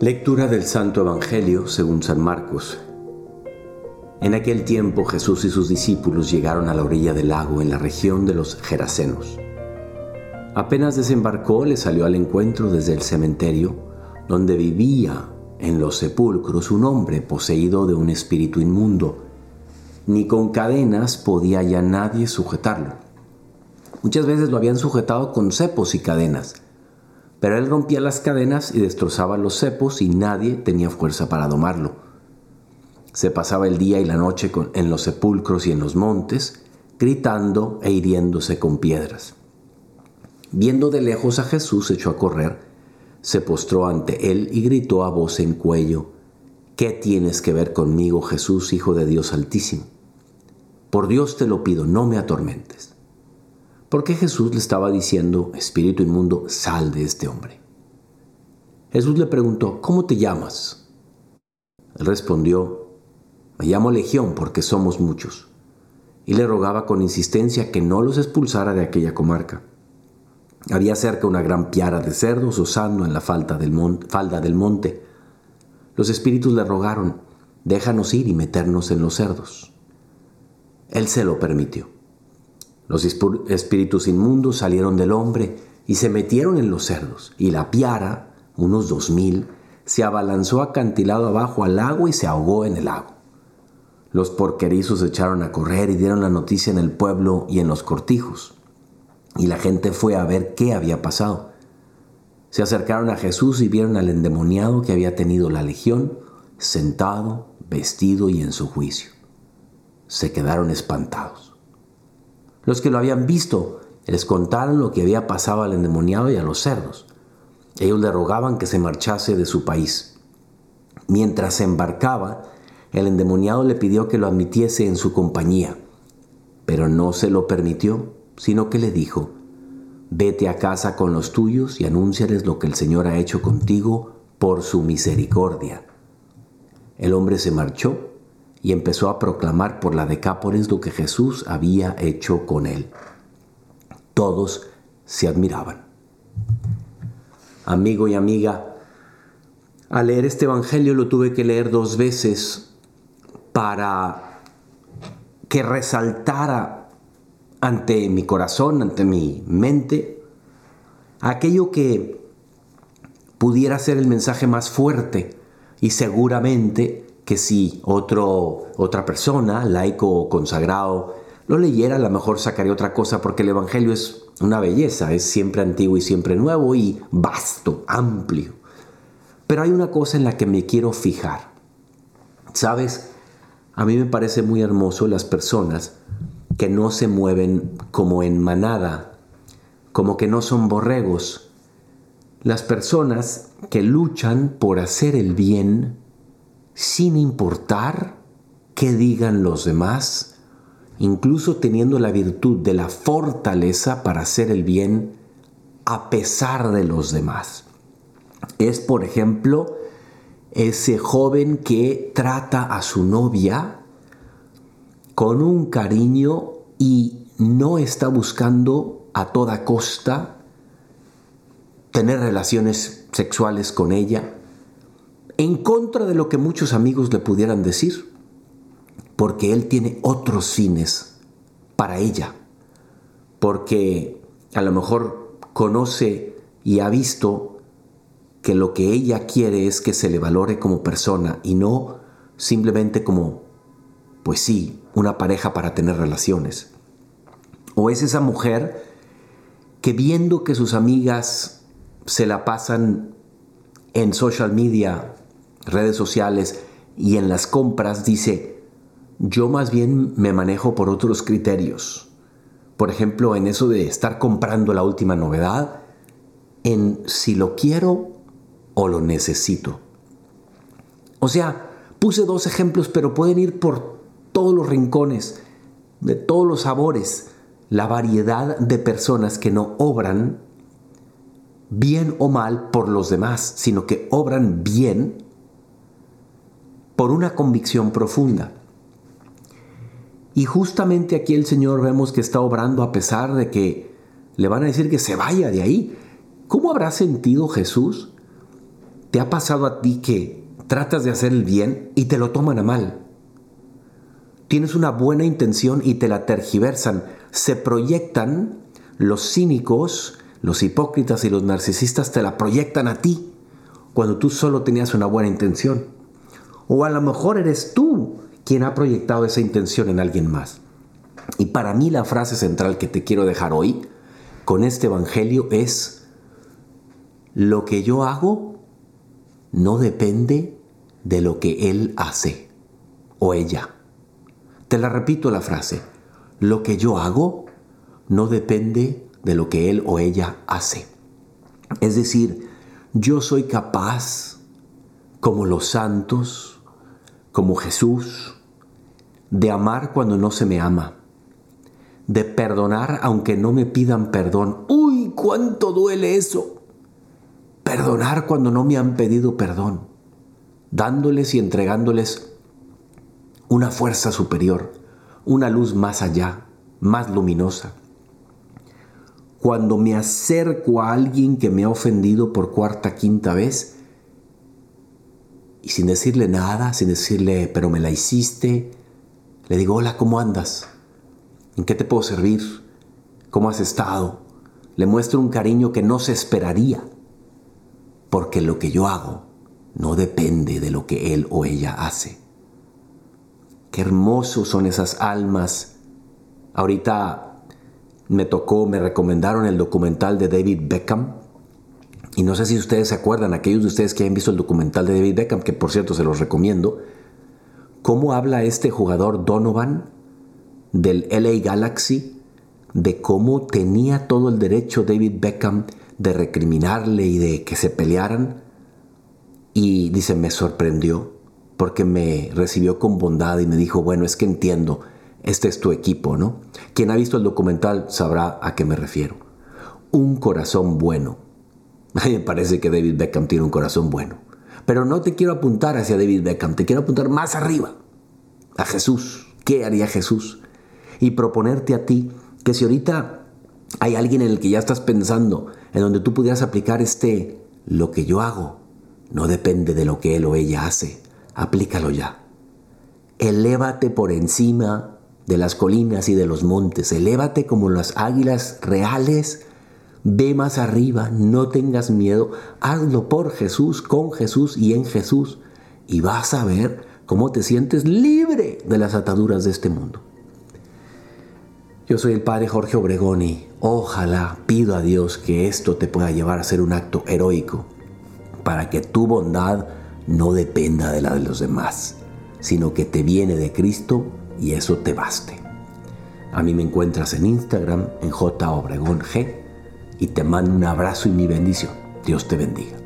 Lectura del Santo Evangelio según San Marcos. En aquel tiempo Jesús y sus discípulos llegaron a la orilla del lago en la región de los Gerasenos. Apenas desembarcó, le salió al encuentro desde el cementerio, donde vivía en los sepulcros un hombre poseído de un espíritu inmundo. Ni con cadenas podía ya nadie sujetarlo. Muchas veces lo habían sujetado con cepos y cadenas pero él rompía las cadenas y destrozaba los cepos y nadie tenía fuerza para domarlo. Se pasaba el día y la noche en los sepulcros y en los montes, gritando e hiriéndose con piedras. Viendo de lejos a Jesús, echó a correr, se postró ante él y gritó a voz en cuello, ¿Qué tienes que ver conmigo, Jesús, Hijo de Dios Altísimo? Por Dios te lo pido, no me atormentes qué Jesús le estaba diciendo, Espíritu inmundo, sal de este hombre. Jesús le preguntó, ¿cómo te llamas? Él respondió, me llamo Legión porque somos muchos. Y le rogaba con insistencia que no los expulsara de aquella comarca. Había cerca una gran piara de cerdos osando en la falda del, falda del monte. Los espíritus le rogaron, déjanos ir y meternos en los cerdos. Él se lo permitió. Los espíritus inmundos salieron del hombre y se metieron en los cerdos, y la piara, unos dos mil, se abalanzó acantilado abajo al lago y se ahogó en el lago. Los porquerizos echaron a correr y dieron la noticia en el pueblo y en los cortijos. Y la gente fue a ver qué había pasado. Se acercaron a Jesús y vieron al endemoniado que había tenido la legión, sentado, vestido y en su juicio. Se quedaron espantados. Los que lo habían visto les contaron lo que había pasado al endemoniado y a los cerdos. Ellos le rogaban que se marchase de su país. Mientras se embarcaba, el endemoniado le pidió que lo admitiese en su compañía, pero no se lo permitió, sino que le dijo, vete a casa con los tuyos y anúnciales lo que el Señor ha hecho contigo por su misericordia. El hombre se marchó y empezó a proclamar por la Decápolis lo que Jesús había hecho con él. Todos se admiraban. Amigo y amiga, al leer este Evangelio lo tuve que leer dos veces para que resaltara ante mi corazón, ante mi mente, aquello que pudiera ser el mensaje más fuerte y seguramente que si otro, otra persona, laico o consagrado, lo leyera, a lo mejor sacaría otra cosa, porque el Evangelio es una belleza, es siempre antiguo y siempre nuevo y vasto, amplio. Pero hay una cosa en la que me quiero fijar. ¿Sabes? A mí me parece muy hermoso las personas que no se mueven como en manada, como que no son borregos. Las personas que luchan por hacer el bien sin importar qué digan los demás, incluso teniendo la virtud de la fortaleza para hacer el bien a pesar de los demás. Es, por ejemplo, ese joven que trata a su novia con un cariño y no está buscando a toda costa tener relaciones sexuales con ella, en contra de lo que muchos amigos le pudieran decir, porque él tiene otros fines para ella, porque a lo mejor conoce y ha visto que lo que ella quiere es que se le valore como persona y no simplemente como, pues sí, una pareja para tener relaciones. O es esa mujer que viendo que sus amigas se la pasan en social media redes sociales y en las compras dice, yo más bien me manejo por otros criterios. Por ejemplo, en eso de estar comprando la última novedad, en si lo quiero o lo necesito. O sea, puse dos ejemplos, pero pueden ir por todos los rincones, de todos los sabores, la variedad de personas que no obran bien o mal por los demás, sino que obran bien por una convicción profunda. Y justamente aquí el Señor vemos que está obrando a pesar de que le van a decir que se vaya de ahí. ¿Cómo habrá sentido Jesús ¿Te ha pasado a ti que tratas de hacer el bien y te lo toman a mal? Tienes una buena intención y te la tergiversan. Se proyectan los cínicos, los hipócritas y los narcisistas te la proyectan a ti cuando tú solo tenías una buena intención. O a lo mejor eres tú quien ha proyectado esa intención en alguien más. Y para mí la frase central que te quiero dejar hoy con este Evangelio es, lo que yo hago no depende de lo que Él hace o ella. Te la repito la frase, lo que yo hago no depende de lo que Él o ella hace. Es decir, yo soy capaz, como los santos, como Jesús, de amar cuando no se me ama, de perdonar aunque no me pidan perdón. ¡Uy, cuánto duele eso! Perdonar cuando no me han pedido perdón, dándoles y entregándoles una fuerza superior, una luz más allá, más luminosa. Cuando me acerco a alguien que me ha ofendido por cuarta, quinta vez, y sin decirle nada, sin decirle, pero me la hiciste, le digo, hola, ¿cómo andas? ¿En qué te puedo servir? ¿Cómo has estado? Le muestro un cariño que no se esperaría, porque lo que yo hago no depende de lo que él o ella hace. Qué hermosos son esas almas. Ahorita me tocó, me recomendaron el documental de David Beckham. Y no sé si ustedes se acuerdan, aquellos de ustedes que han visto el documental de David Beckham, que por cierto se los recomiendo, cómo habla este jugador Donovan del LA Galaxy de cómo tenía todo el derecho David Beckham de recriminarle y de que se pelearan. Y dice, me sorprendió porque me recibió con bondad y me dijo, bueno, es que entiendo, este es tu equipo, ¿no? Quien ha visto el documental sabrá a qué me refiero. Un corazón bueno. Me parece que David Beckham tiene un corazón bueno. Pero no te quiero apuntar hacia David Beckham, te quiero apuntar más arriba, a Jesús. ¿Qué haría Jesús? y proponerte a ti que si ahorita hay alguien en el que ya estás pensando, en donde tú pudieras aplicar este, lo que yo hago, no depende de lo que él o ella hace, aplícalo ya. Elévate por encima de las colinas y de los montes, elévate como las águilas reales, ve más arriba, no tengas miedo, hazlo por Jesús, con Jesús y en Jesús, y vas a ver cómo te sientes libre de las ataduras de este mundo. Yo soy el padre Jorge Obregón y ojalá pido a Dios que esto te pueda llevar a ser un acto heroico para que tu bondad no dependa de la de los demás, sino que te viene de Cristo y eso te baste. A mí me encuentras en Instagram en J Obregón G y te mando un abrazo y mi bendición. Dios te bendiga.